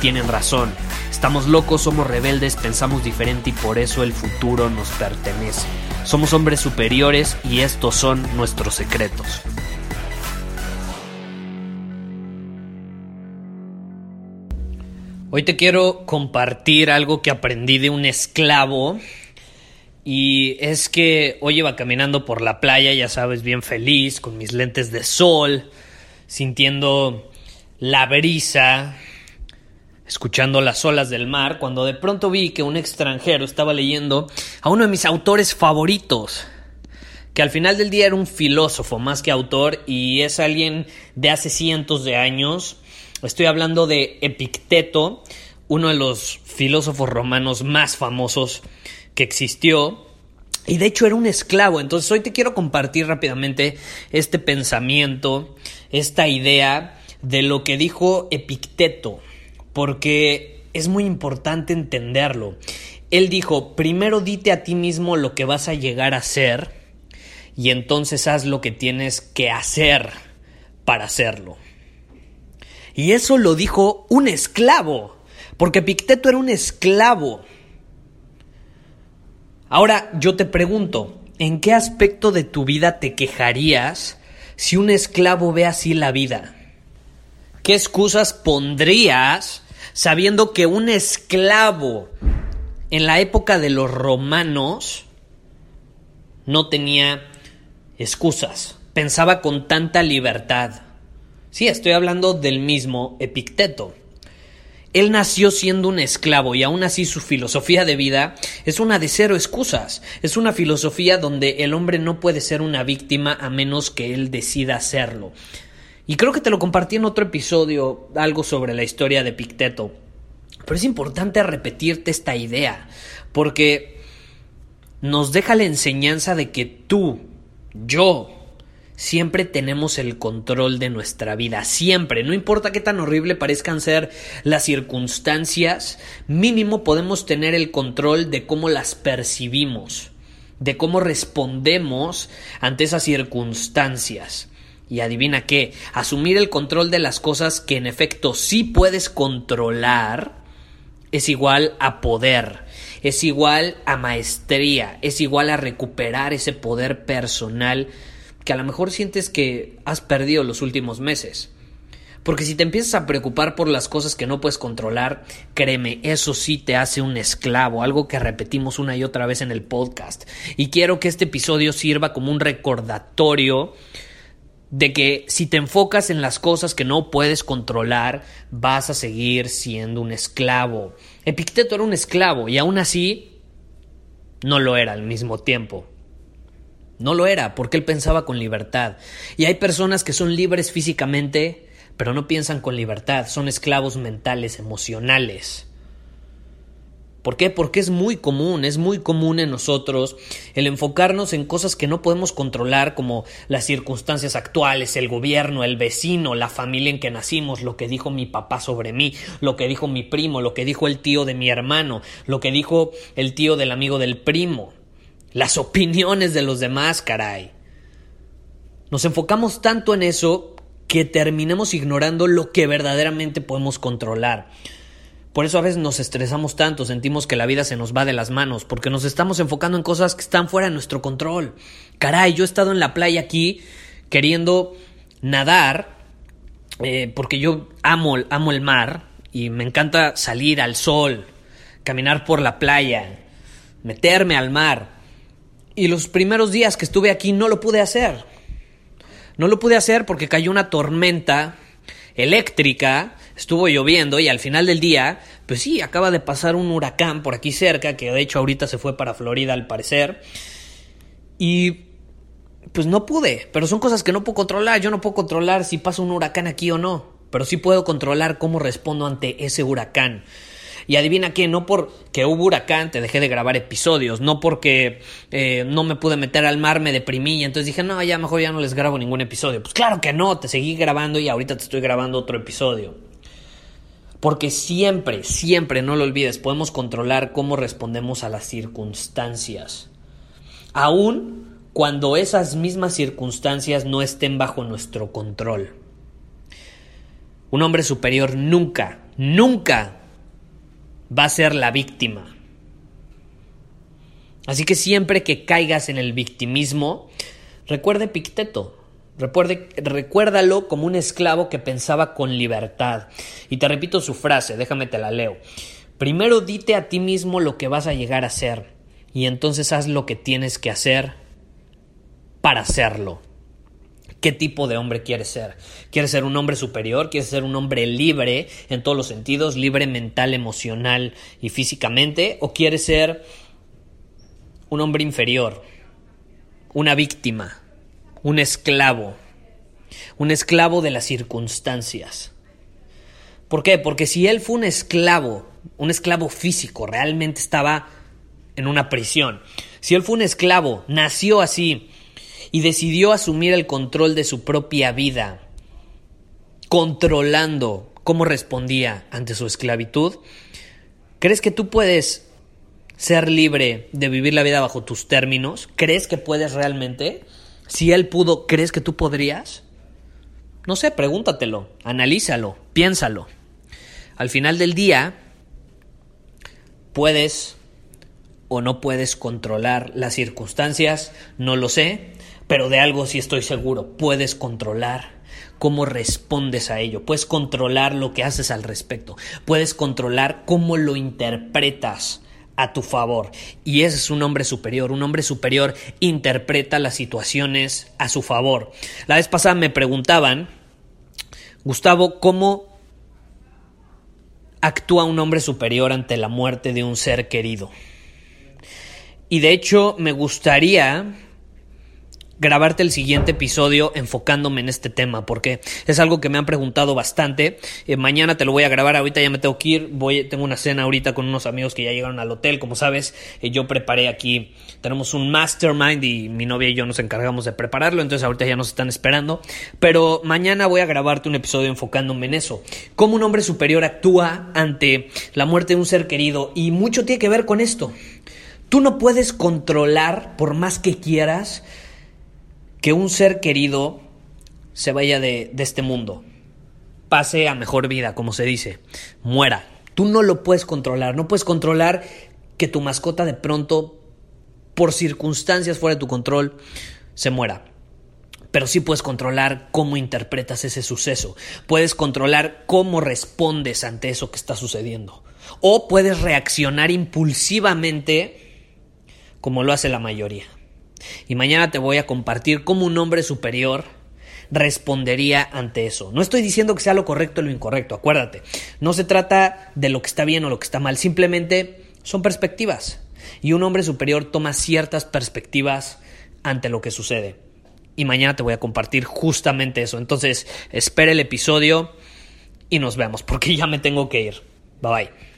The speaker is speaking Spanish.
tienen razón. Estamos locos, somos rebeldes, pensamos diferente y por eso el futuro nos pertenece. Somos hombres superiores y estos son nuestros secretos. Hoy te quiero compartir algo que aprendí de un esclavo y es que hoy iba caminando por la playa, ya sabes, bien feliz, con mis lentes de sol, sintiendo la brisa, escuchando las olas del mar, cuando de pronto vi que un extranjero estaba leyendo a uno de mis autores favoritos, que al final del día era un filósofo más que autor y es alguien de hace cientos de años Estoy hablando de Epicteto, uno de los filósofos romanos más famosos que existió. Y de hecho era un esclavo. Entonces hoy te quiero compartir rápidamente este pensamiento, esta idea de lo que dijo Epicteto, porque es muy importante entenderlo. Él dijo, primero dite a ti mismo lo que vas a llegar a ser y entonces haz lo que tienes que hacer para hacerlo. Y eso lo dijo un esclavo, porque Picteto era un esclavo. Ahora yo te pregunto, ¿en qué aspecto de tu vida te quejarías si un esclavo ve así la vida? ¿Qué excusas pondrías sabiendo que un esclavo en la época de los romanos no tenía excusas? Pensaba con tanta libertad. Sí, estoy hablando del mismo Epicteto. Él nació siendo un esclavo y aún así su filosofía de vida es una de cero excusas. Es una filosofía donde el hombre no puede ser una víctima a menos que él decida hacerlo. Y creo que te lo compartí en otro episodio, algo sobre la historia de Epicteto. Pero es importante repetirte esta idea, porque nos deja la enseñanza de que tú, yo, Siempre tenemos el control de nuestra vida, siempre, no importa qué tan horrible parezcan ser las circunstancias, mínimo podemos tener el control de cómo las percibimos, de cómo respondemos ante esas circunstancias. Y adivina qué, asumir el control de las cosas que en efecto sí puedes controlar es igual a poder, es igual a maestría, es igual a recuperar ese poder personal que a lo mejor sientes que has perdido los últimos meses. Porque si te empiezas a preocupar por las cosas que no puedes controlar, créeme, eso sí te hace un esclavo, algo que repetimos una y otra vez en el podcast. Y quiero que este episodio sirva como un recordatorio de que si te enfocas en las cosas que no puedes controlar, vas a seguir siendo un esclavo. Epicteto era un esclavo y aún así no lo era al mismo tiempo. No lo era, porque él pensaba con libertad. Y hay personas que son libres físicamente, pero no piensan con libertad, son esclavos mentales, emocionales. ¿Por qué? Porque es muy común, es muy común en nosotros el enfocarnos en cosas que no podemos controlar, como las circunstancias actuales, el gobierno, el vecino, la familia en que nacimos, lo que dijo mi papá sobre mí, lo que dijo mi primo, lo que dijo el tío de mi hermano, lo que dijo el tío del amigo del primo las opiniones de los demás, caray. Nos enfocamos tanto en eso que terminamos ignorando lo que verdaderamente podemos controlar. Por eso a veces nos estresamos tanto, sentimos que la vida se nos va de las manos, porque nos estamos enfocando en cosas que están fuera de nuestro control. Caray, yo he estado en la playa aquí queriendo nadar, eh, porque yo amo, amo el mar y me encanta salir al sol, caminar por la playa, meterme al mar. Y los primeros días que estuve aquí no lo pude hacer. No lo pude hacer porque cayó una tormenta eléctrica estuvo lloviendo y al final del día, pues sí, acaba de pasar un huracán por aquí cerca, que de hecho ahorita se fue para Florida al parecer. Y pues no pude, pero son cosas que no puedo controlar. Yo no puedo controlar si pasa un huracán aquí o no, pero sí puedo controlar cómo respondo ante ese huracán. Y adivina qué, no porque hubo huracán te dejé de grabar episodios, no porque eh, no me pude meter al mar, me deprimí y entonces dije, no, ya mejor ya no les grabo ningún episodio. Pues claro que no, te seguí grabando y ahorita te estoy grabando otro episodio. Porque siempre, siempre, no lo olvides, podemos controlar cómo respondemos a las circunstancias. Aún cuando esas mismas circunstancias no estén bajo nuestro control. Un hombre superior nunca, nunca va a ser la víctima. Así que siempre que caigas en el victimismo, recuerde Picteto. Recuerde, recuérdalo como un esclavo que pensaba con libertad. Y te repito su frase, déjame te la leo. Primero dite a ti mismo lo que vas a llegar a ser y entonces haz lo que tienes que hacer para hacerlo qué tipo de hombre quieres ser. ¿Quieres ser un hombre superior? ¿Quieres ser un hombre libre en todos los sentidos, libre mental, emocional y físicamente? ¿O quieres ser un hombre inferior? Una víctima, un esclavo, un esclavo de las circunstancias. ¿Por qué? Porque si él fue un esclavo, un esclavo físico, realmente estaba en una prisión. Si él fue un esclavo, nació así, y decidió asumir el control de su propia vida, controlando cómo respondía ante su esclavitud, ¿crees que tú puedes ser libre de vivir la vida bajo tus términos? ¿Crees que puedes realmente? Si él pudo, ¿crees que tú podrías? No sé, pregúntatelo, analízalo, piénsalo. Al final del día, puedes o no puedes controlar las circunstancias, no lo sé, pero de algo sí estoy seguro, puedes controlar cómo respondes a ello, puedes controlar lo que haces al respecto, puedes controlar cómo lo interpretas a tu favor. Y ese es un hombre superior. Un hombre superior interpreta las situaciones a su favor. La vez pasada me preguntaban, Gustavo, ¿cómo actúa un hombre superior ante la muerte de un ser querido? Y de hecho me gustaría grabarte el siguiente episodio enfocándome en este tema, porque es algo que me han preguntado bastante. Eh, mañana te lo voy a grabar, ahorita ya me tengo que ir, voy, tengo una cena ahorita con unos amigos que ya llegaron al hotel, como sabes, eh, yo preparé aquí, tenemos un mastermind y mi novia y yo nos encargamos de prepararlo, entonces ahorita ya nos están esperando, pero mañana voy a grabarte un episodio enfocándome en eso, cómo un hombre superior actúa ante la muerte de un ser querido y mucho tiene que ver con esto. Tú no puedes controlar, por más que quieras, que un ser querido se vaya de, este mundo, pase a mejor vida, como se dice, muera. Tú no lo puedes controlar, no puedes controlar que tu mascota de pronto, por circunstancias fuera de tu control, se muera. Pero sí puedes controlar cómo interpretas ese suceso. Puedes controlar cómo respondes ante eso que está sucediendo. O puedes reaccionar impulsivamente como lo hace la mayoría. Y mañana te voy a compartir cómo un hombre superior respondería ante eso. No estoy diciendo que sea lo correcto o lo incorrecto, acuérdate. No se trata de lo que está bien o lo que está mal, simplemente son perspectivas. Y un hombre superior toma ciertas perspectivas ante lo que sucede. Y mañana te voy a compartir justamente eso. Entonces, espera el episodio y nos vemos, porque ya me tengo que ir. Bye bye.